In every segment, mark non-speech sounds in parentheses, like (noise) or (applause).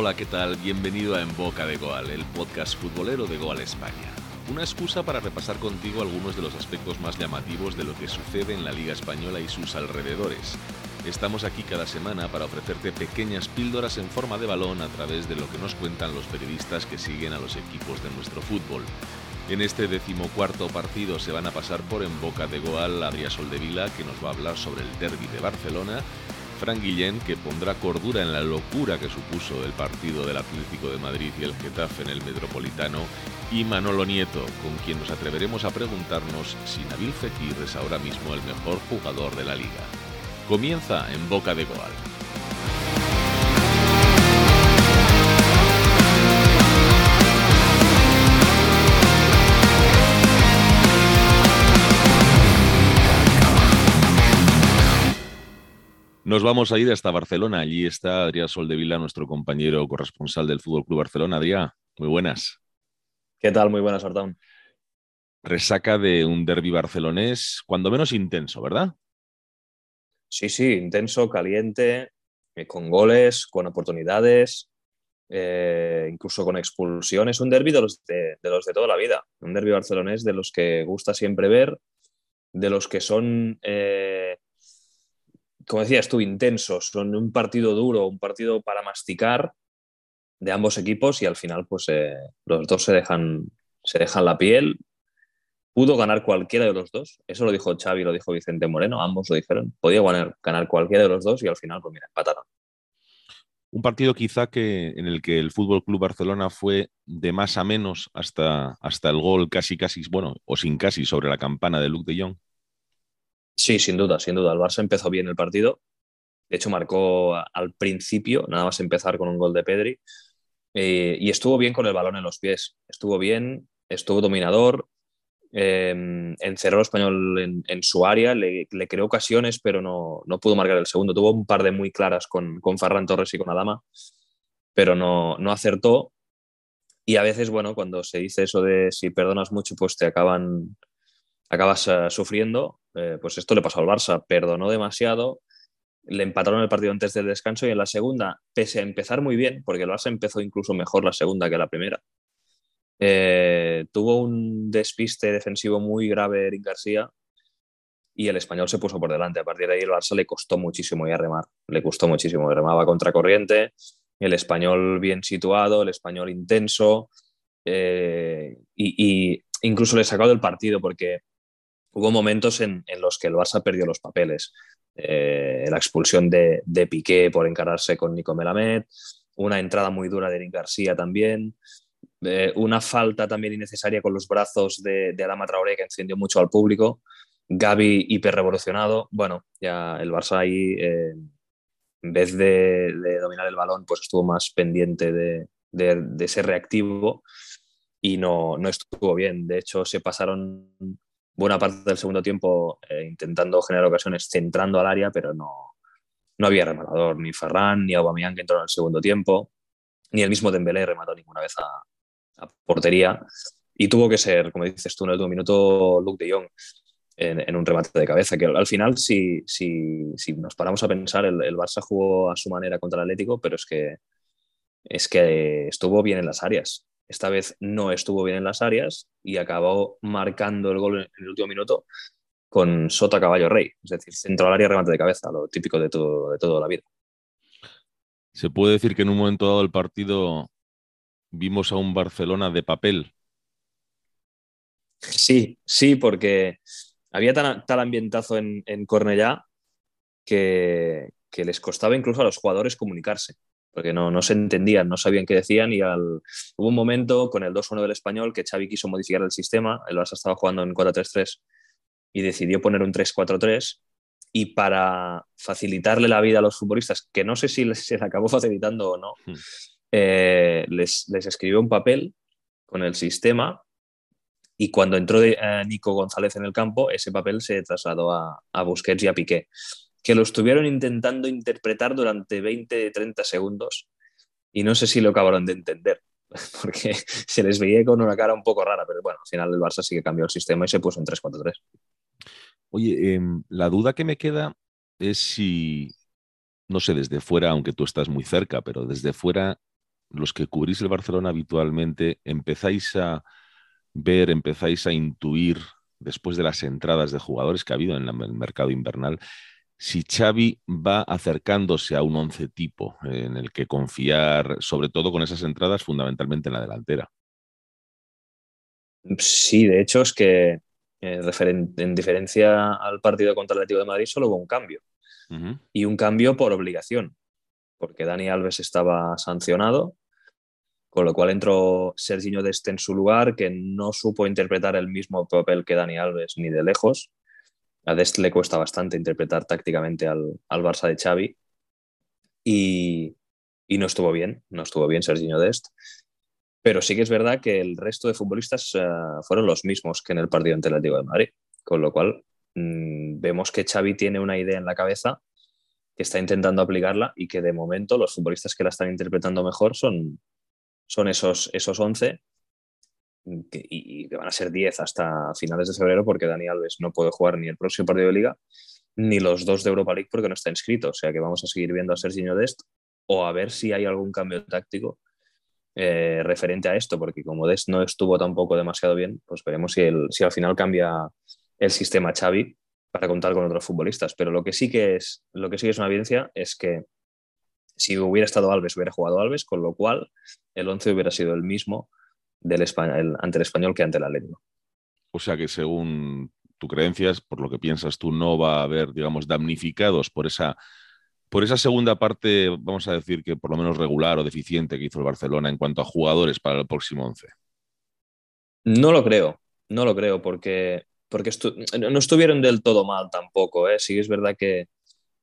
Hola, ¿qué tal? Bienvenido a En Boca de Goal, el podcast futbolero de Goal España. Una excusa para repasar contigo algunos de los aspectos más llamativos de lo que sucede en la Liga Española y sus alrededores. Estamos aquí cada semana para ofrecerte pequeñas píldoras en forma de balón a través de lo que nos cuentan los periodistas que siguen a los equipos de nuestro fútbol. En este decimocuarto partido se van a pasar por en boca de Goal Adrià Soldevila, que nos va a hablar sobre el derby de Barcelona, Fran Guillén, que pondrá cordura en la locura que supuso el partido del Atlético de Madrid y el Getafe en el Metropolitano, y Manolo Nieto, con quien nos atreveremos a preguntarnos si Nabil Fekir es ahora mismo el mejor jugador de la liga. Comienza en boca de Goal. Nos vamos a ir hasta Barcelona. Allí está Adrián Soldevila, nuestro compañero corresponsal del Fútbol Club Barcelona. Adrián, muy buenas. ¿Qué tal? Muy buenas, Artaun. Resaca de un derby barcelonés, cuando menos intenso, ¿verdad? Sí, sí, intenso, caliente, eh, con goles, con oportunidades, eh, incluso con expulsiones. Un derby de los de, los de toda la vida. Un derby barcelonés de los que gusta siempre ver, de los que son eh, como decías tú, intensos, son un partido duro, un partido para masticar de ambos equipos y al final pues eh, los dos se dejan, se dejan la piel. Pudo ganar cualquiera de los dos, eso lo dijo Xavi, lo dijo Vicente Moreno, ambos lo dijeron, podía ganar, ganar cualquiera de los dos y al final pues mira, empataron. Un partido quizá que, en el que el Fútbol Club Barcelona fue de más a menos hasta, hasta el gol casi, casi, bueno, o sin casi sobre la campana de Luke de Jong. Sí, sin duda, sin duda. El Barça empezó bien el partido. De hecho, marcó al principio, nada más empezar con un gol de Pedri. Eh, y estuvo bien con el balón en los pies. Estuvo bien, estuvo dominador. Eh, encerró al español en, su área, le, creó ocasiones, pero no, pudo marcar el segundo. Tuvo un par de muy claras con, con Ferran Torres y con Adama, pero no, no acertó. Y a veces, bueno, cuando se dice eso de si perdonas mucho, pues te acaban acabas eh, sufriendo, eh, pues esto le pasó al Barça, perdonó demasiado, le empataron el partido antes del descanso y en la segunda, pese a empezar muy bien, porque el Barça empezó incluso mejor la segunda que la primera, eh, tuvo un despiste defensivo muy grave Eric García y el español se puso por delante. A partir de ahí el Barça le costó muchísimo a remar, le costó muchísimo, remaba contracorriente, el español bien situado, el español intenso y, y, incluso le sacó del partido porque hubo momentos en, los que el Barça perdió los papeles. Eh, la expulsión de, Piqué por encararse con Nico Melamed, una entrada muy dura de Eric García también, eh, una falta también innecesaria con los brazos de, de Adama Traoré que encendió mucho al público, Gaby hiperrevolucionado. Bueno, ya el Barça ahí, eh, en vez de, dominar el balón, pues estuvo más pendiente de, de ser reactivo y no, no estuvo bien. De hecho, se pasaron buena parte del segundo tiempo eh, intentando generar ocasiones centrando al área, pero no, no había rematador, ni Ferran, ni Aubameyang que entró en el segundo tiempo, ni el mismo Dembélé remató ninguna vez a, portería. Y tuvo que ser, como dices tú, en el último minuto, Luke de Jong en, un remate de cabeza, que al final, si, si, si nos paramos a pensar, el, el, Barça jugó a su manera contra el Atlético, pero es que, es que estuvo bien en las áreas. Esta vez no estuvo bien en las áreas y acabó marcando el gol en el último minuto con Sota Caballo Rey, es decir, centro al área, remate de cabeza, lo típico de, todo, de toda la vida. Se puede decir que en un momento dado del partido vimos a un Barcelona de papel. Sí, sí, porque había tal, ambientazo en, en Cornellá que, que les costaba incluso a los jugadores comunicarse porque no, no se entendían, no sabían qué decían y al... hubo un momento con el 2-1 del español que Xavi quiso modificar el sistema, el Barça estaba jugando en 4-3-3 y decidió poner un 3-4-3 y para facilitarle la vida a los futbolistas, que no sé si les, se les acabó facilitando o no, hmm. eh, les, les, escribió un papel con el sistema y cuando entró de, eh, Nico González en el campo, ese papel se trasladó a, a Busquets y a Piqué que lo estuvieron intentando interpretar durante 20, 30 segundos y no sé si lo acabaron de entender, (laughs) porque se les veía con una cara un poco rara, pero bueno, al final el Barça sí que cambió el sistema y se puso en 3-4-3. Oye, em, la duda que me queda es si, no sé, desde fuera, aunque tú estás muy cerca, pero desde fuera, los que cubrís el Barcelona habitualmente, empezáis a ver, empezáis a intuir, después de las entradas de jugadores que ha habido en el mercado invernal, si Xavi va acercándose a un once tipo en el que confiar, sobre todo con esas entradas, fundamentalmente en la delantera. Sí, de hecho es que eh, en diferencia al partido contra el Atlético de Madrid solo hubo un cambio. Y un cambio por obligación, porque Dani Alves estaba sancionado, con lo cual entró Serginho Deste en su lugar, que no supo interpretar el mismo papel que Dani Alves ni de lejos. A Dest le cuesta bastante interpretar tácticamente al, al Barça de Xavi y, y, no estuvo bien, no estuvo bien Serginho Dest. Pero sí que es verdad que el resto de futbolistas eh, fueron los mismos que en el partido ante el de Madrid, con lo cual mm, vemos que Xavi tiene una idea en la cabeza que está intentando aplicarla y que de momento los futbolistas que la están interpretando mejor son, son esos, esos 11 y que van a ser 10 hasta finales de febrero porque Dani Alves no puede jugar ni el próximo partido de liga ni los dos de Europa League porque no está inscrito. O sea que vamos a seguir viendo a Serginho Dest o a ver si hay algún cambio táctico eh, referente a esto, porque como Des no estuvo tampoco demasiado bien, pues veremos si, el, si al final cambia el sistema Xavi para contar con otros futbolistas. Pero lo que sí que es, lo que sí es una evidencia es que si hubiera estado Alves, hubiera jugado Alves, con lo cual el 11 hubiera sido el mismo del español, ante el español que ante el Atlético. O sea que según tu creencias, por lo que piensas tú, no va a haber, digamos, damnificados por esa por esa segunda parte, vamos a decir que por lo menos regular o deficiente que hizo el Barcelona en cuanto a jugadores para el próximo 11. No lo creo, no lo creo, porque, porque no estuvieron del todo mal tampoco. ¿eh? Sí es verdad que,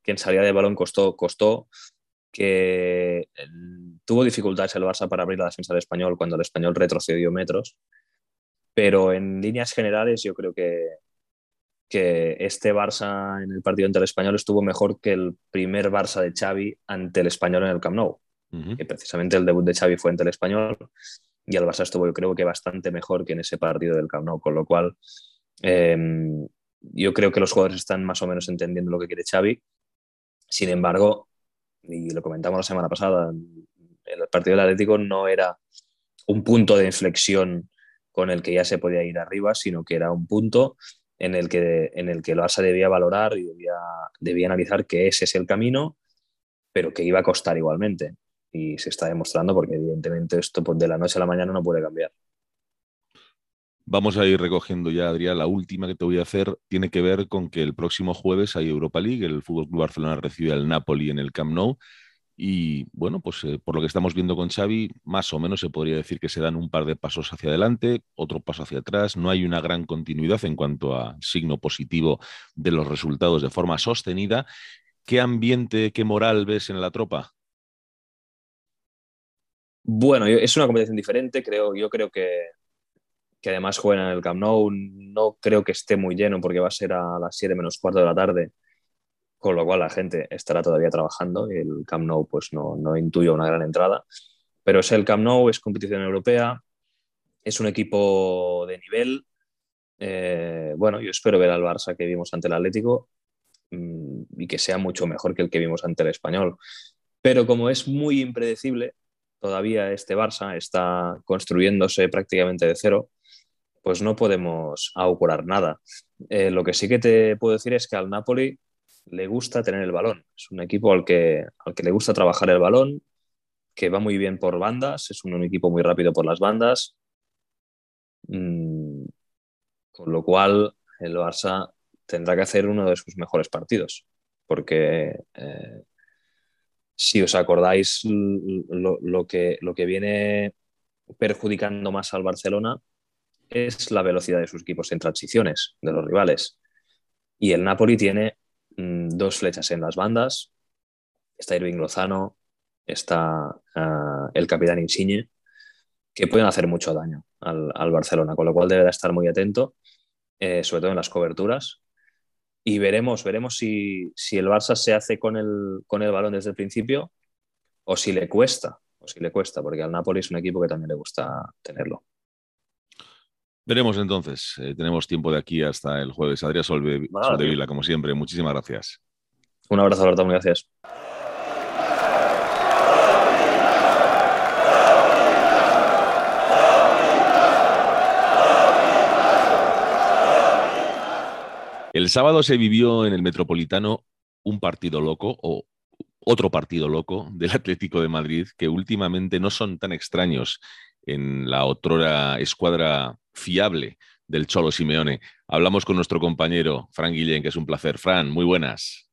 en salida de balón costó, costó que eh, tuvo dificultades el Barça para abrir la defensa del español cuando el español retrocedió metros, pero en líneas generales yo creo que, que este Barça en el partido ante el Español estuvo mejor que el primer Barça de Xavi ante el Español en el Camp Nou. Que precisamente el debut de Xavi fue ante el Español y el Barça estuvo yo creo que bastante mejor que en ese partido del Camp Nou, con lo cual em, yo creo que los jugadores están más o menos entendiendo lo que quiere Xavi. Sin embargo, y lo comentamos la semana pasada, el partido del Atlético no era un punto de inflexión con el que ya se podía ir arriba, sino que era un punto en el que, en el que el debía valorar y debía, debía analizar que ese es el camino, pero que iba a costar igualmente. Y se está demostrando porque evidentemente esto pues, de la noche a la mañana no puede cambiar. Vamos a ir recogiendo ya, Adrián. La última que te voy a hacer tiene que ver con que el próximo jueves hay Europa League. El Fútbol Club Barcelona recibe al Napoli en el Camp Nou. Y bueno, pues eh, por lo que estamos viendo con Xavi, más o menos se podría decir que se dan un par de pasos hacia adelante, otro paso hacia atrás. No hay una gran continuidad en cuanto a signo positivo de los resultados de forma sostenida. ¿Qué ambiente, qué moral ves en la tropa? Bueno, es una competición diferente, creo. Yo creo que, que además juegan en el Camp Nou. No creo que esté muy lleno porque va a ser a las 7 menos cuarto de la tarde con lo cual la gente estará todavía trabajando y el Camp Nou pues no, no intuyo una gran entrada, pero es el Camp Nou, es competición europea, es un equipo de nivel. Eh, bueno, yo espero ver al Barça que vimos ante el Atlético mm, y que sea mucho mejor que el que vimos ante el Español. Pero como es muy impredecible, todavía este Barça está construyéndose prácticamente de cero, pues no podemos augurar nada. Eh, lo que sí que te puedo decir es que al Napoli le gusta tener el balón. Es un equipo al que, al que le gusta trabajar el balón, que va muy bien por bandas, es un, equipo muy rápido por las bandas. Mm, con lo cual, el Barça tendrá que hacer uno de sus mejores partidos. Porque eh, si os acordáis, lo, que, lo que viene perjudicando más al Barcelona es la velocidad de sus equipos en transiciones de los rivales. Y el Napoli tiene Mm, dos flechas en las bandas. Está Irving Lozano, está ah, el capitán Insigne, que pueden hacer mucho daño al, Barcelona, con lo cual deberá estar muy atento, eh, sobre todo en las coberturas. Y veremos, veremos si, el Barça se hace con el, con el balón desde el principio o si le cuesta, o si le cuesta, porque al Napoli es un equipo que también le gusta tenerlo. Veremos entonces. Eh, tenemos tiempo de aquí hasta el jueves. Adrián Solve. Soldevila, como siempre. Muchísimas gracias. Un abrazo, Alberto. Muchas gracias. El sábado se vivió en el Metropolitano un partido loco o otro partido loco del Atlético de Madrid que últimamente no son tan extraños en la otrora escuadra fiable del Cholo Simeone. Hablamos con nuestro compañero Fran Guillén, que es un placer. Fran, muy buenas.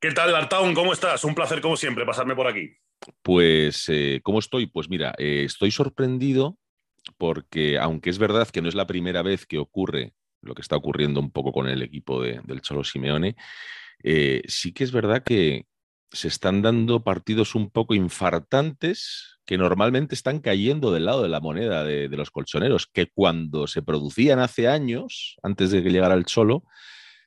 ¿Qué tal, Artaun? ¿Cómo estás? Un placer, como siempre, pasarme por aquí. Pues, eh, ¿cómo estoy? Pues mira, eh, estoy sorprendido porque, aunque es verdad que no es la primera vez que ocurre lo que está ocurriendo un poco con el equipo del Cholo Simeone, eh, sí que es verdad que se están dando partidos un poco infartantes que normalmente están cayendo del lado de la moneda de, los colchoneros, que cuando se producían hace años, antes de que llegara el Cholo,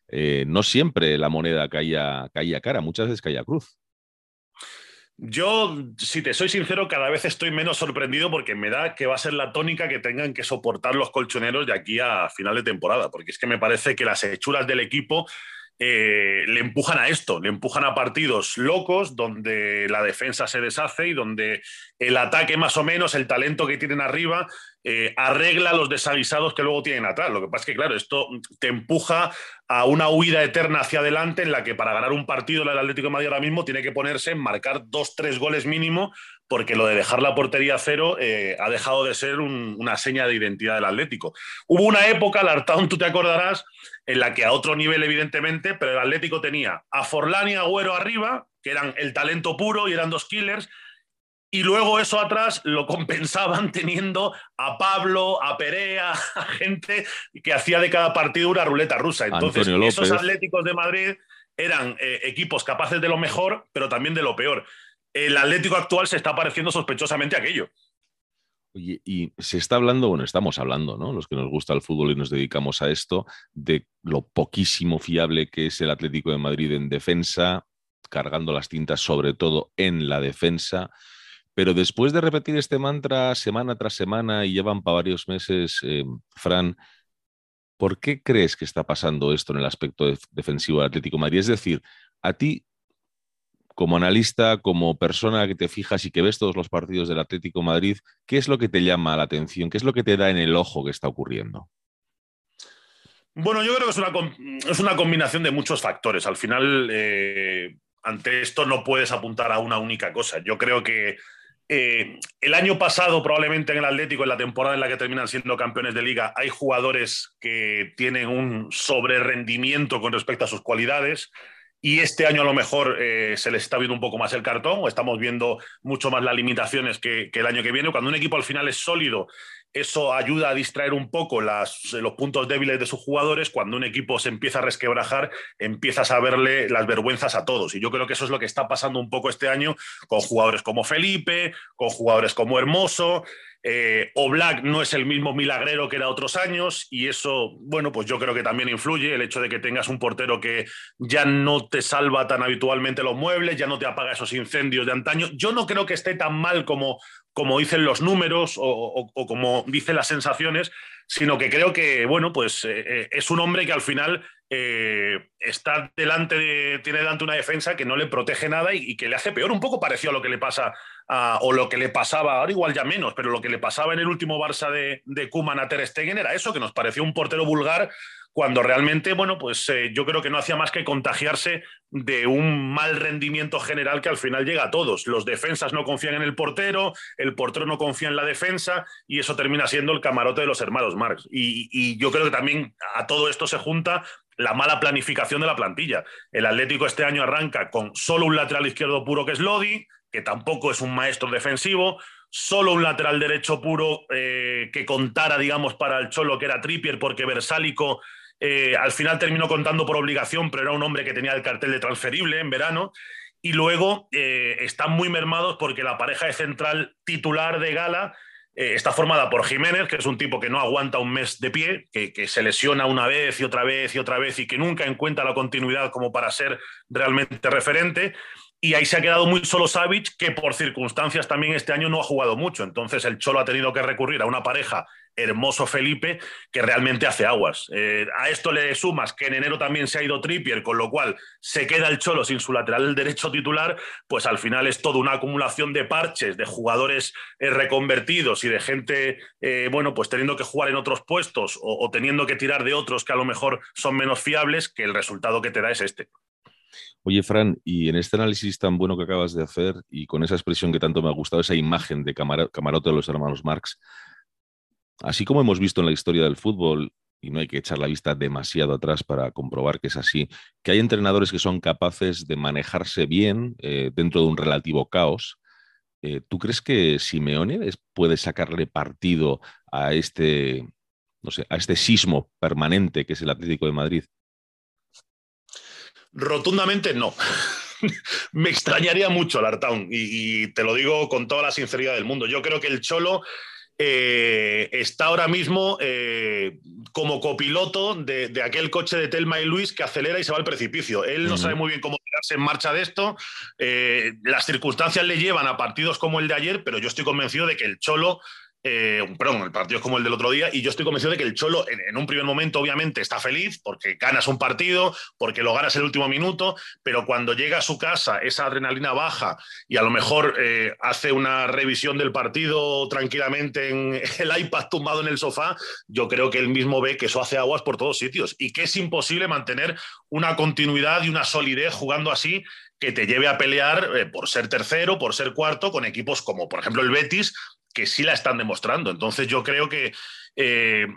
eh, no siempre la moneda caía, caía cara, muchas veces caía cruz. Yo, si te soy sincero, cada vez estoy menos sorprendido porque me da que va a ser la tónica que tengan que soportar los colchoneros de aquí a final de temporada, porque es que me parece que las hechuras del equipo eh, le empujan a esto, le empujan a partidos locos donde la defensa se deshace y donde el ataque más o menos, el talento que tienen arriba, eh, arregla los desavisados que luego tienen atrás. Lo que pasa es que, claro, esto te empuja a una huida eterna hacia adelante en la que para ganar un partido el Atlético de Madrid ahora mismo tiene que ponerse en marcar dos, tres goles mínimo porque lo de dejar la portería cero eh, ha dejado de ser una seña de identidad del Atlético. Hubo una época, Lartown, tú te acordarás, en la que a otro nivel, evidentemente, pero el Atlético tenía a Forlán y Agüero arriba, que eran el talento puro y eran dos killers, y luego eso atrás lo compensaban teniendo a Pablo, a Perea, (laughs) a gente que hacía de cada partido una ruleta rusa. Entonces, esos Atléticos de Madrid eran eh, equipos capaces de lo mejor, pero también de lo peor el Atlético actual se está pareciendo sospechosamente a aquello. Oye, y se está hablando, bueno, estamos hablando, ¿no? Los que nos gusta el fútbol y nos dedicamos a esto, de lo poquísimo fiable que es el Atlético de Madrid en defensa, cargando las tintas sobre todo en la defensa. Pero después de repetir este mantra semana tras semana y llevan para varios meses, eh, Fran, ¿por qué crees que está pasando esto en el aspecto defensivo del Atlético Madrid? Es decir, a ti como analista, como persona que te fijas y que ves todos los partidos del Atlético Madrid, ¿qué es lo que te llama la atención? ¿Qué es lo que te da en el ojo que está ocurriendo? Bueno, yo creo que es una, es una combinación de muchos factores. Al final, eh, ante esto no puedes apuntar a una única cosa. Yo creo que eh, el año pasado, probablemente en el Atlético, en la temporada en la que terminan siendo campeones de liga, hay jugadores que tienen un sobrerendimiento con respecto a sus cualidades y este año a lo mejor eh, se les está viendo un poco más el cartón o estamos viendo mucho más las limitaciones que, el año que viene. Cuando un equipo al final es sólido, eso ayuda a distraer un poco los puntos débiles de sus jugadores. Cuando un equipo se empieza a resquebrajar, empiezas a verle las vergüenzas a todos. Y yo creo que eso es lo que está pasando un poco este año con jugadores como Felipe, con jugadores como Hermoso. Eh, o Black no es el mismo milagrero que era otros años y eso, bueno, pues yo creo que también influye el hecho de que tengas un portero que ya no te salva tan habitualmente los muebles, ya no te apaga esos incendios de antaño. Yo no creo que esté tan mal como, como dicen los números o, como dicen las sensaciones, sino que creo que, bueno, pues eh, eh, es un hombre que al final está delante de, tiene delante una defensa que no le protege nada y, y, que le hace peor, un poco parecido a lo que le pasa o lo que le pasaba, ahora igual ya menos, pero lo que le pasaba en el último Barça de, de Koeman a Ter Stegen era eso, que nos pareció un portero vulgar cuando realmente, bueno, pues eh, yo creo que no hacía más que contagiarse de un mal rendimiento general que al final llega a todos. Los defensas no confían en el portero, el portero no confía en la defensa y eso termina siendo el camarote de los hermanos Marx. Y yo creo que también a todo esto se junta la mala planificación de la plantilla. El Atlético este año arranca con solo un lateral izquierdo puro que es Lodi, que tampoco es un maestro defensivo, solo un lateral derecho puro eh, que contara, digamos, para el Cholo, que era Trippier, porque Versálico eh, al final terminó contando por obligación, pero era un hombre que tenía el cartel de transferible en verano. Y luego eh, están muy mermados porque la pareja de central titular de Gala está formada por Jiménez, que es un tipo que no aguanta un mes de pie, que, que, se lesiona una vez y otra vez y otra vez y que nunca encuentra la continuidad como para ser realmente referente y ahí se ha quedado muy solo Savic, que por circunstancias también este año no ha jugado mucho. Entonces el Cholo ha tenido que recurrir a una pareja hermoso Felipe que realmente hace aguas. Eh, a esto le sumas que en enero también se ha ido Trippier, con lo cual se queda el Cholo sin su lateral derecho titular, pues al final es toda una acumulación de parches, de jugadores eh, reconvertidos y de gente, eh, bueno, pues teniendo que jugar en otros puestos o teniendo que tirar de otros que a lo mejor son menos fiables, que el resultado que te da es este. Oye, Fran, y en este análisis tan bueno que acabas de hacer y con esa expresión que tanto me ha gustado, esa imagen de camarote de los hermanos Marx, así como hemos visto en la historia del fútbol, y no hay que echar la vista demasiado atrás para comprobar que es así, que hay entrenadores que son capaces de manejarse bien eh, dentro de un relativo caos. Eh, ¿Tú crees que Simeone puede sacarle partido a este, no sé, a este sismo permanente que es el Atlético de Madrid? Rotundamente no. (laughs) Me extrañaría mucho el Artown y, te lo digo con toda la sinceridad del mundo. Yo creo que el Cholo eh, está ahora mismo eh, como copiloto de, aquel coche de Telma y Luis que acelera y se va al precipicio. Él no sabe muy bien cómo tirarse en marcha de esto. Eh, las circunstancias le llevan a partidos como el de ayer, pero yo estoy convencido de que el Cholo eh, el partido es como el del otro día y yo estoy convencido de que el Cholo en, un primer momento obviamente está feliz porque ganas un partido, porque lo ganas el último minuto, pero cuando llega a su casa esa adrenalina baja y a lo mejor eh, hace una revisión del partido tranquilamente en (laughs) el iPad tumbado en el sofá, yo creo que él mismo ve que eso hace aguas por todos sitios y que es imposible mantener una continuidad y una solidez jugando así que te lleve a pelear eh, por ser tercero, por ser cuarto, con equipos como por ejemplo el Betis, que sí la están demostrando. Entonces yo creo que eh,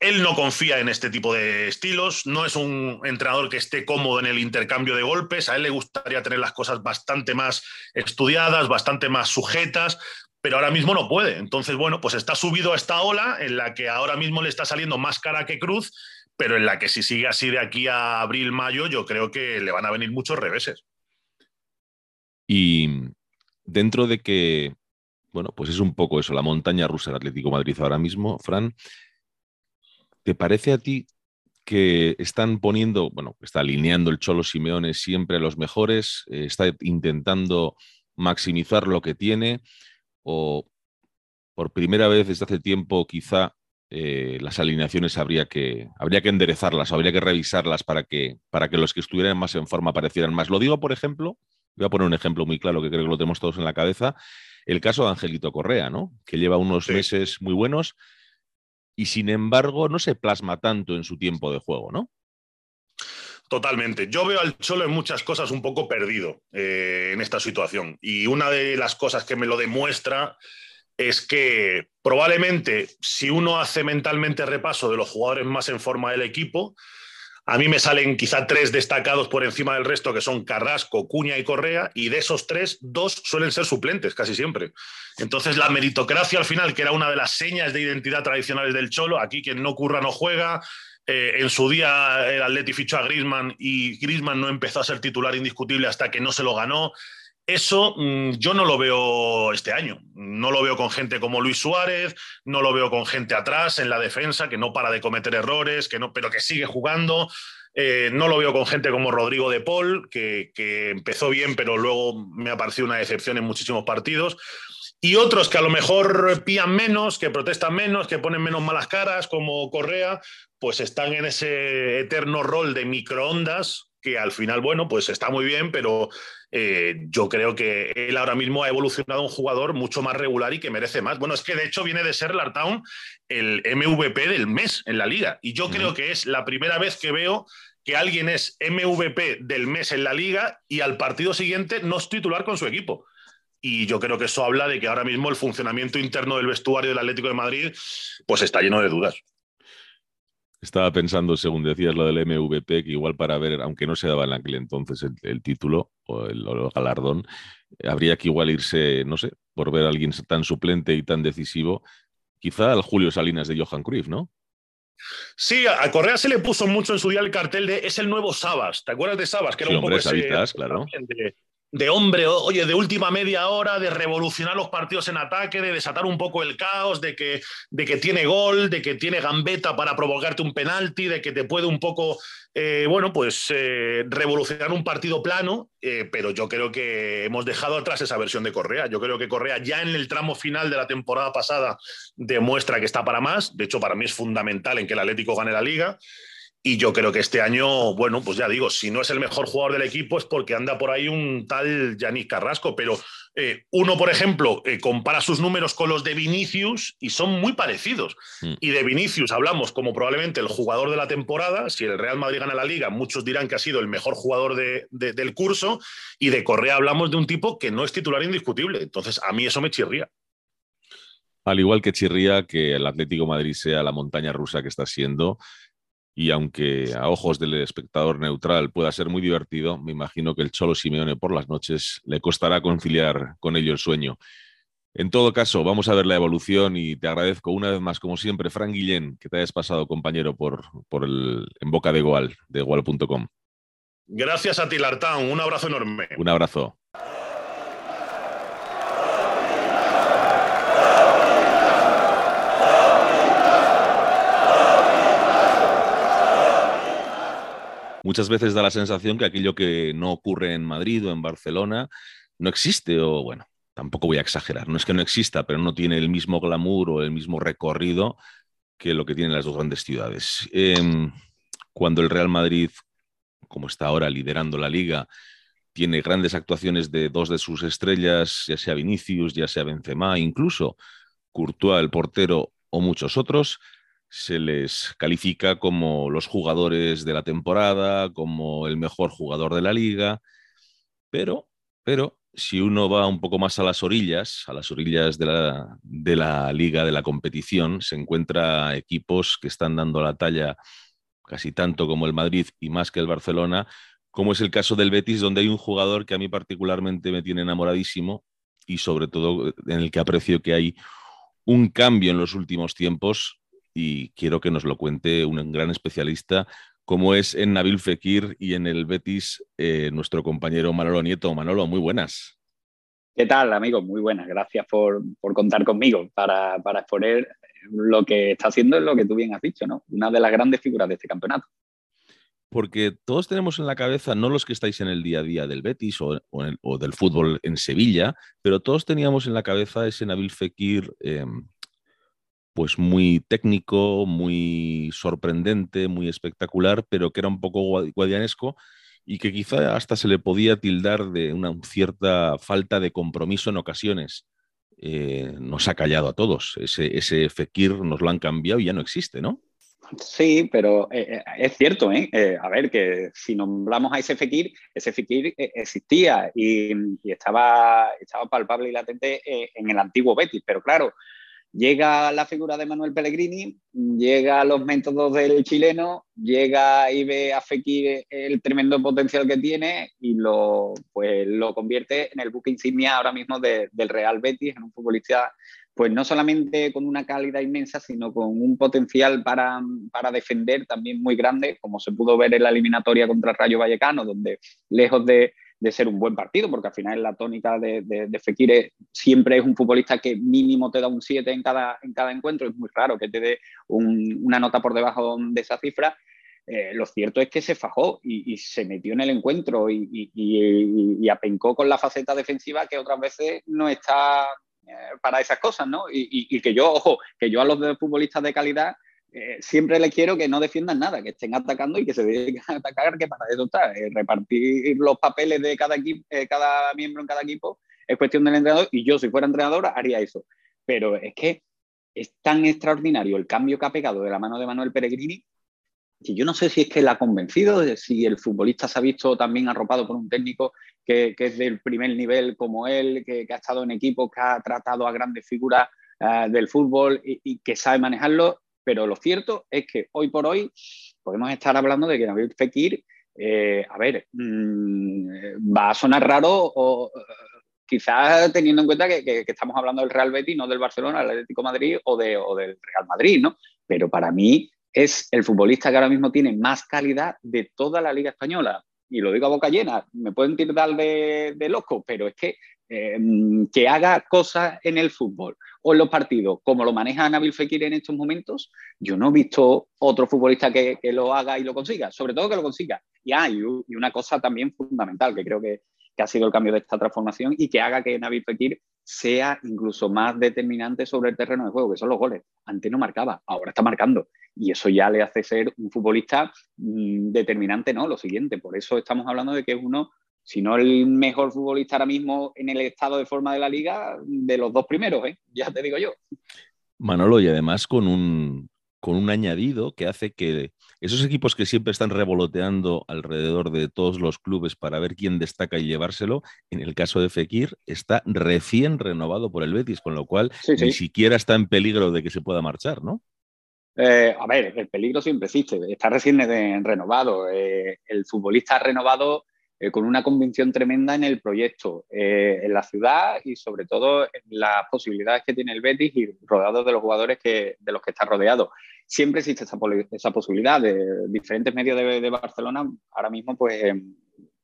él no confía en este tipo de estilos, no es un entrenador que esté cómodo en el intercambio de golpes, a él le gustaría tener las cosas bastante más estudiadas, bastante más sujetas, pero ahora mismo no puede. Entonces, bueno, pues está subido a esta ola en la que ahora mismo le está saliendo más cara que cruz, pero en la que si sigue así de aquí a abril, mayo, yo creo que le van a venir muchos reveses. Y dentro de que bueno, pues es un poco eso, la montaña rusa del Atlético Madrid ahora mismo, Fran. ¿Te parece a ti que están poniendo, bueno, está alineando el Cholo Simeone siempre a los mejores, eh, está intentando maximizar lo que tiene o por primera vez desde hace tiempo quizá eh, las alineaciones habría que, habría que enderezarlas, habría que revisarlas para que, para que los que estuvieran más en forma parecieran más. Lo digo, por ejemplo, voy a poner un ejemplo muy claro que creo que lo tenemos todos en la cabeza, el caso de Angelito Correa, ¿no? Que lleva unos meses muy buenos y sin embargo no se plasma tanto en su tiempo de juego, ¿no? Totalmente. Yo veo al Cholo en muchas cosas un poco perdido eh, en esta situación. Y una de las cosas que me lo demuestra es que probablemente si uno hace mentalmente repaso de los jugadores más en forma del equipo, a mí me salen quizá tres destacados por encima del resto, que son Carrasco, Cuña y Correa, y de esos tres, dos suelen ser suplentes casi siempre. Entonces, la meritocracia al final, que era una de las señas de identidad tradicionales del Cholo, aquí quien no curra no juega. Eh, en su día el Atleti fichó a Grisman y Grisman no empezó a ser titular indiscutible hasta que no se lo ganó. Eso mm, yo no lo veo este año. No lo veo con gente como Luis Suárez, no lo veo con gente atrás en la defensa que no para de cometer errores, que no, pero que sigue jugando. Eh, no lo veo con gente como Rodrigo de Paul, que, que, empezó bien, pero luego me ha parecido una decepción en muchísimos partidos. Y otros que a lo mejor pían menos, que protestan menos, que ponen menos malas caras, como Correa, pues están en ese eterno rol de microondas que al final, bueno, pues está muy bien, pero eh, yo creo que él ahora mismo ha evolucionado un jugador mucho más regular y que merece más. Bueno, es que de hecho viene de ser Lartown el MVP del mes en la liga. Y yo creo que es la primera vez que veo que alguien es MVP del mes en la liga y al partido siguiente no es titular con su equipo. Y yo creo que eso habla de que ahora mismo el funcionamiento interno del vestuario del Atlético de Madrid pues está lleno de dudas. Estaba pensando, según decías, lo del MVP, que igual para ver, aunque no se daba en aquel entonces el, título o el, galardón, habría que igual irse, no sé, por ver a alguien tan suplente y tan decisivo, quizá al Julio Salinas de Johan Cruyff, ¿no? Sí, a Correa se le puso mucho en su día el cartel de es el nuevo Sabas. ¿Te acuerdas de Sabas? Que era un poco ese, claro. de hombre, oye, de última media hora, de revolucionar los partidos en ataque, de desatar un poco el caos, de que, de que tiene gol, de que tiene gambeta para provocarte un penalti, de que te puede un poco, eh, bueno, pues eh, revolucionar un partido plano, eh, pero yo creo que hemos dejado atrás esa versión de Correa. Yo creo que Correa ya en el tramo final de la temporada pasada demuestra que está para más. De hecho, para mí es fundamental en que el Atlético gane la liga. Y yo creo que este año, bueno, pues ya digo, si no es el mejor jugador del equipo es porque anda por ahí un tal Yannick Carrasco, pero eh, uno, por ejemplo, eh, compara sus números con los de Vinicius y son muy parecidos. Mm. Y de Vinicius hablamos como probablemente el jugador de la temporada. Si el Real Madrid gana la liga, muchos dirán que ha sido el mejor jugador del curso. Y de Correa hablamos de un tipo que no es titular indiscutible. Entonces, a mí eso me chirría. Al igual que chirría que el Atlético Madrid sea la montaña rusa que está siendo, y aunque a ojos del espectador neutral pueda ser muy divertido, me imagino que el Cholo Simeone por las noches le costará conciliar con ello el sueño. En todo caso, vamos a ver la evolución y te agradezco una vez más, como siempre, Fran Guillén, que te hayas pasado, compañero, por, por el en boca de Goal, de Goal.com. Gracias a ti, Lartán. Un abrazo enorme. Un abrazo. Muchas veces da la sensación que aquello que no ocurre en Madrid o en Barcelona no existe o bueno, tampoco voy a exagerar, no es que no exista, pero no tiene el mismo glamour o el mismo recorrido que lo que tienen las dos grandes ciudades. Em, cuando el Real Madrid, como está ahora liderando la liga, tiene grandes actuaciones de dos de sus estrellas, ya sea Vinicius, ya sea Benzema, incluso Courtois, el portero o muchos otros, se les califica como los jugadores de la temporada, como el mejor jugador de la liga, pero, pero si uno va un poco más a las orillas, a las orillas de la, de la liga, de la competición, se encuentra equipos que están dando la talla casi tanto como el Madrid y más que el Barcelona, como es el caso del Betis, donde hay un jugador que a mí particularmente me tiene enamoradísimo y sobre todo en el que aprecio que hay un cambio en los últimos tiempos y quiero que nos lo cuente un gran especialista como es en Nabil Fekir y en el Betis eh, nuestro compañero Manolo Nieto. Manolo, muy buenas. ¿Qué tal, amigo? Muy buenas. Gracias por, contar conmigo para, para, exponer lo que está haciendo, es lo que tú bien has dicho, ¿no? Una de las grandes figuras de este campeonato. Porque todos tenemos en la cabeza, no los que estáis en el día a día del Betis o, o, del fútbol en Sevilla, pero todos teníamos en la cabeza ese Nabil Fekir em, pues muy técnico, muy sorprendente, muy espectacular, pero que era un poco guadianesco y que quizá hasta se le podía tildar de una cierta falta de compromiso en ocasiones. Eh, nos ha callado a todos. Ese, ese Fekir nos lo han cambiado y ya no existe, ¿no? Sí, pero eh, eh, es cierto, ¿eh? A ver, que si nombramos a ese Fekir, ese Fekir existía y, y, estaba, estaba palpable y latente en el antiguo Betis, pero claro, Llega la figura de Manuel Pellegrini, llega los métodos del chileno, llega y ve a Fekir el tremendo potencial que tiene y lo, pues, lo convierte en el buque insignia ahora mismo del Real Betis, en un futbolista pues no solamente con una calidad inmensa, sino con un potencial para, para, defender también muy grande, como se pudo ver en la eliminatoria contra Rayo Vallecano, donde lejos de, de ser un buen partido, porque al final la tónica de, de, Fekir siempre es un futbolista que mínimo te da un 7 en cada, en cada encuentro, es muy raro que te dé una nota por debajo de esa cifra. Eh, lo cierto es que se fajó y, se metió en el encuentro y, y, apencó con la faceta defensiva que otras veces no está eh, para esas cosas, ¿no? Y, que yo, ojo, que yo a los futbolistas de calidad eh, siempre les quiero que no defiendan nada, que estén atacando y que se dediquen a atacar, que para eso está. Eh, repartir los papeles de cada, equipo, eh, cada miembro en cada equipo es cuestión del entrenador y yo, si fuera entrenador, haría eso. Pero es que es tan extraordinario el cambio que ha pegado de la mano de Manuel Peregrini que yo no sé si es que la ha convencido, si el futbolista se ha visto también arropado por un técnico que, es del primer nivel como él, que, ha estado en equipos, que ha tratado a grandes figuras del fútbol y, que sabe manejarlo pero lo cierto es que hoy por hoy podemos estar hablando de que Nabil Fekir, eh, a ver, mm, va a sonar raro o quizás teniendo en cuenta que, estamos hablando del Real Betis, no del Barcelona, del Atlético Madrid o, de, o del Real Madrid, ¿no? Pero para mí es el futbolista que ahora mismo tiene más calidad de toda la Liga Española. y lo digo a boca llena, me pueden tirar de loco, pero es que Em, que haga cosas en el fútbol o en los partidos, como lo maneja Nabil Fekir en estos momentos, yo no he visto otro futbolista que, lo haga y lo consiga, sobre todo que lo consiga. Y hay y una cosa también fundamental, que creo que, ha sido el cambio de esta transformación y que haga que Nabil Fekir sea incluso más determinante sobre el terreno de juego, que son los goles. Antes no marcaba, ahora está marcando. Y eso ya le hace ser un futbolista mm, determinante, ¿no? Lo siguiente, por eso estamos hablando de que es uno si no el mejor futbolista ahora mismo en el estado de forma de la liga, de los dos primeros, ¿eh? ya te digo yo. Manolo, y además con un, con un añadido que hace que esos equipos que siempre están revoloteando alrededor de todos los clubes para ver quién destaca y llevárselo, en el caso de Fekir, está recién renovado por el Betis, con lo cual ni siquiera está en peligro de que se pueda marchar, ¿no? Eh, a ver, el peligro siempre existe, está recién renovado. Eh, el futbolista renovado eh, con una convicción tremenda en el proyecto, eh, en la ciudad y sobre todo en las posibilidades que tiene el Betis y rodeado de los jugadores que, de los que está rodeado. Siempre existe esa, posibilidad de diferentes medios de, Barcelona. Ahora mismo, pues, em,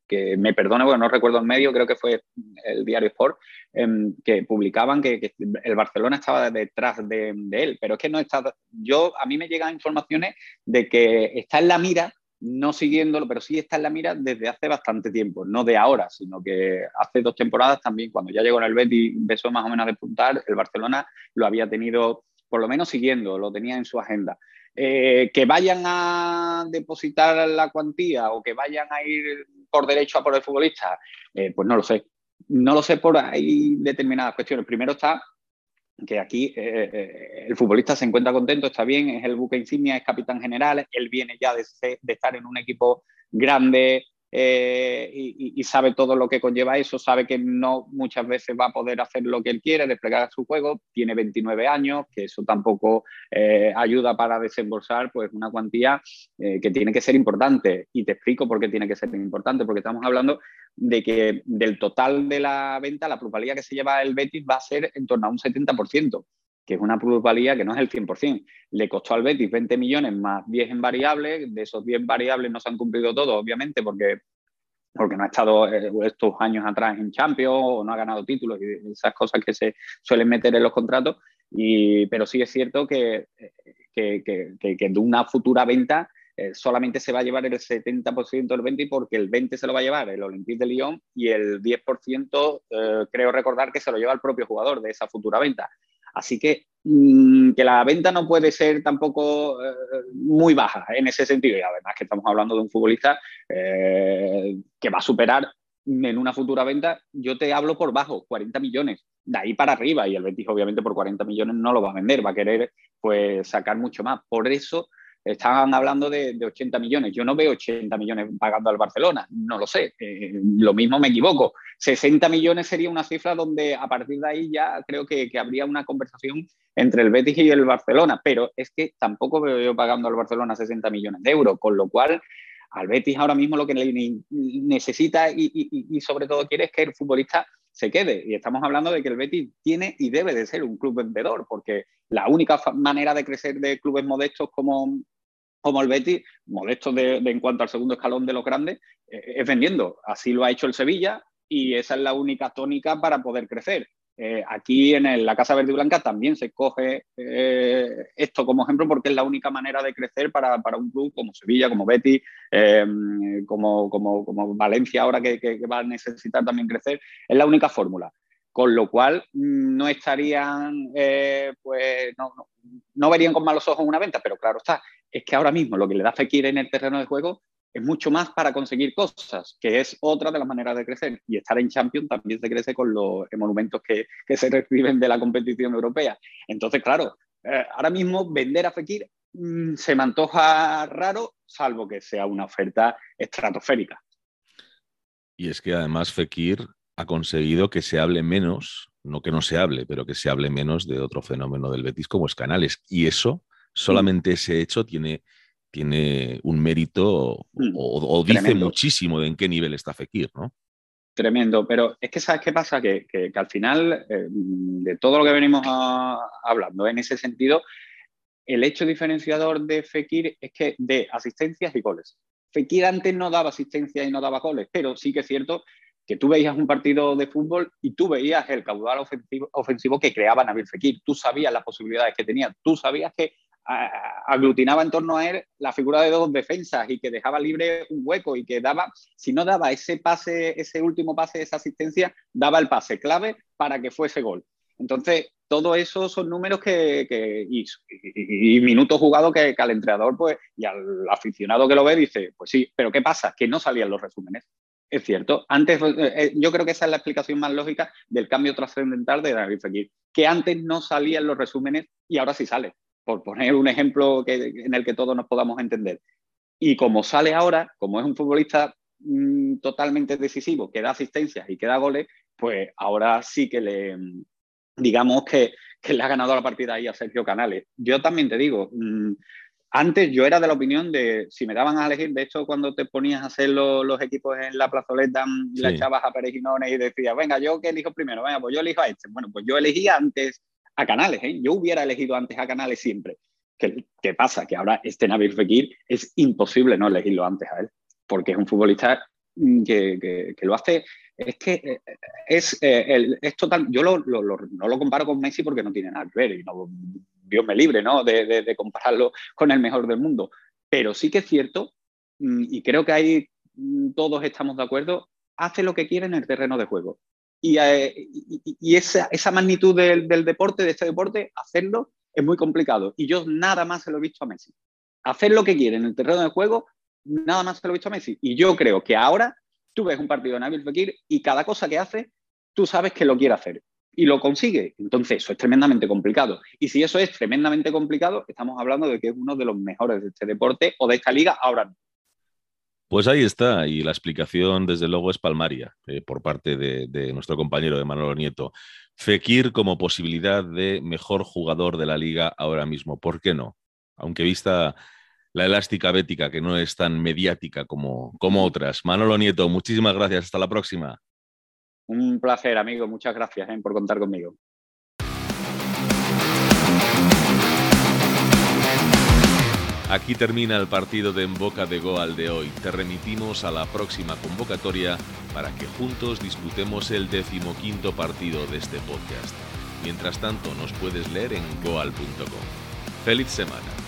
que me perdone, bueno, no recuerdo el medio, creo que fue el diario Sport, em, que publicaban que, el Barcelona estaba detrás de, de, él, pero es que no está, yo, a mí me llegan informaciones de que está en la mira no siguiéndolo, pero sí está en la mira desde hace bastante tiempo, no de ahora, sino que hace dos temporadas también, cuando ya llegó en el Betis empezó más o menos a despuntar, el Barcelona lo había tenido, por lo menos siguiendo, lo tenía en su agenda. Eh, que vayan a depositar la cuantía o que vayan a ir por derecho a por el futbolista, eh, pues no lo sé. No lo sé por ahí determinadas cuestiones. Primero está que aquí eh, eh, el futbolista se encuentra contento, está bien, es el buque insignia, es capitán general, él viene ya de, estar en un equipo grande, eh, y, sabe todo lo que conlleva eso, sabe que no muchas veces va a poder hacer lo que él quiere, desplegar su juego, tiene 29 años, que eso tampoco eh, ayuda para desembolsar pues, una cuantía eh, que tiene que ser importante. Y te explico por qué tiene que ser importante, porque estamos hablando de que del total de la venta, la plusvalía que se lleva el Betis va a ser en torno a un 70% que es una plusvalía que no es el 100%. Le costó al Betis 20 millones más 10 en variables, de esos 10 variables no se han cumplido todos, obviamente, porque porque no ha estado eh, estos años atrás en Champions o no ha ganado títulos y esas cosas que se suelen meter en los contratos. Y, pero sí es cierto que, que, que, de una futura venta eh, solamente se va a llevar el 70% del 20% porque el 20% se lo va a llevar el Olympique de Lyon y el 10% eh, creo recordar que se lo lleva el propio jugador de esa futura venta. Así que mm, que la venta no puede ser tampoco eh, muy baja en ese sentido. Y además que estamos hablando de un futbolista eh, que va a superar en una futura venta, yo te hablo por bajo, 40 millones, de ahí para arriba. Y el Betis obviamente por 40 millones no lo va a vender, va a querer pues sacar mucho más. Por eso Estaban hablando de, 80 millones. Yo no veo 80 millones pagando al Barcelona, no lo sé. Eh, lo mismo me equivoco. 60 millones sería una cifra donde a partir de ahí ya creo que, habría una conversación entre el Betis y el Barcelona, pero es que tampoco veo yo pagando al Barcelona 60 millones de euros, con lo cual al Betis ahora mismo lo que necesita y, y, sobre todo quiere es que el futbolista se quede. Y estamos hablando de que el Betis tiene y debe de ser un club vendedor, porque la única manera de crecer de clubes modestos como, como el Betis, modesto de, en cuanto al segundo escalón de los grandes, eh, es vendiendo. Así lo ha hecho el Sevilla y esa es la única tónica para poder crecer. Eh, aquí en la Casa Verde y Blanca también se coge eh, esto como ejemplo porque es la única manera de crecer para, un club como Sevilla, como Betis, como, como, Valencia ahora que, va a necesitar también crecer. Es la única fórmula con lo cual mm, no estarían, pues no, no, verían con malos ojos una venta, pero claro está, es que ahora mismo lo que le da Fekir en el terreno de juego es mucho más para conseguir cosas, que es otra de las maneras de crecer. Y estar en Champions también se crece con los monumentos que, se (laughs) reciben de la competición europea. Entonces, claro, eh, ahora mismo vender a Fekir mm, se me antoja raro, salvo que sea una oferta estratosférica. Y es que además Fekir ha conseguido que se hable menos, no que no se hable, pero que se hable menos de otro fenómeno del Betis como es Canales. Y eso solamente ese hecho tiene, tiene un mérito mm, o, dice muchísimo de en qué nivel está Fekir, ¿no? Tremendo, pero es que sabes qué pasa, que, al final eh, de todo lo que venimos hablando en ese sentido, el hecho diferenciador de Fekir es que de asistencias y goles. Fekir antes no daba asistencia y no daba goles, pero sí que es cierto que tú veías un partido de fútbol y tú veías el caudal ofensivo, que creaba Nabil Fekir, tú sabías las posibilidades que tenía, tú sabías que aglutinaba en torno a él la figura de dos defensas y que dejaba libre un hueco y que daba, si no daba ese pase, ese último pase, esa asistencia, daba el pase clave para que fuese gol. Entonces, todo eso son números que, y, minutos jugados que, al entrenador pues, y al aficionado que lo ve dice, pues sí, pero ¿qué pasa? Que no salían los resúmenes. Es cierto. Antes, eh, eh, yo creo que esa es la explicación más lógica del cambio trascendental de David Fekir, que antes no salían los resúmenes y ahora sí sale por poner un ejemplo en el que todos nos podamos entender. Y como sale ahora, como es un futbolista mm, totalmente decisivo, que da asistencias y que da goles, pues ahora sí que le, digamos que, le ha ganado la partida ahí a Sergio Canales. Yo también te digo, mm, antes yo era de la opinión de, si me daban a elegir, de hecho, cuando te ponías a hacer los equipos en la plazoleta, mm, le echabas a Perejinones y decías, venga, yo que elijo primero, venga, pues yo elijo a este. Bueno, pues yo elegí antes a Canales. ¿eh? Yo hubiera elegido antes a Canales siempre. ¿Qué, ¿Qué, pasa? Que ahora este Nabil Fekir es imposible no elegirlo antes a él, porque es un futbolista mm, que, que, lo hace. Es que eh, es, eh, es total. Yo lo, lo, no lo comparo con Messi porque no tiene nada que ver, y no, Dios me libre ¿no? de, compararlo con el mejor del mundo. Pero sí que es cierto, mm, y creo que ahí mm, todos estamos de acuerdo, hace lo que quiere en el terreno de juego. Eh, y, esa, esa, magnitud del, deporte, de este deporte, hacerlo es muy complicado. Y yo nada más se lo he visto a Messi. Hacer lo que quiere en el terreno de juego, nada más se lo he visto a Messi. Y yo creo que ahora tú ves un partido de Nabil Fekir y cada cosa que hace, tú sabes que lo quiere hacer. Y lo consigue. Entonces, eso es tremendamente complicado. Y si eso es tremendamente complicado, estamos hablando de que es uno de los mejores de este deporte o de esta liga ahora mismo. Pues ahí está, y la explicación desde luego es palmaria eh, por parte de, nuestro compañero de Manolo Nieto. Fekir como posibilidad de mejor jugador de la liga ahora mismo, ¿por qué no? Aunque vista la elástica bética, que no es tan mediática como, como otras. Manolo Nieto, muchísimas gracias, hasta la próxima. Un placer, amigo, muchas gracias eh, por contar conmigo. Aquí termina el partido de En Boca de Goal de hoy. Te remitimos a la próxima convocatoria para que juntos disputemos el decimoquinto partido de este podcast. Mientras tanto, nos puedes leer en goal.com. ¡Feliz semana!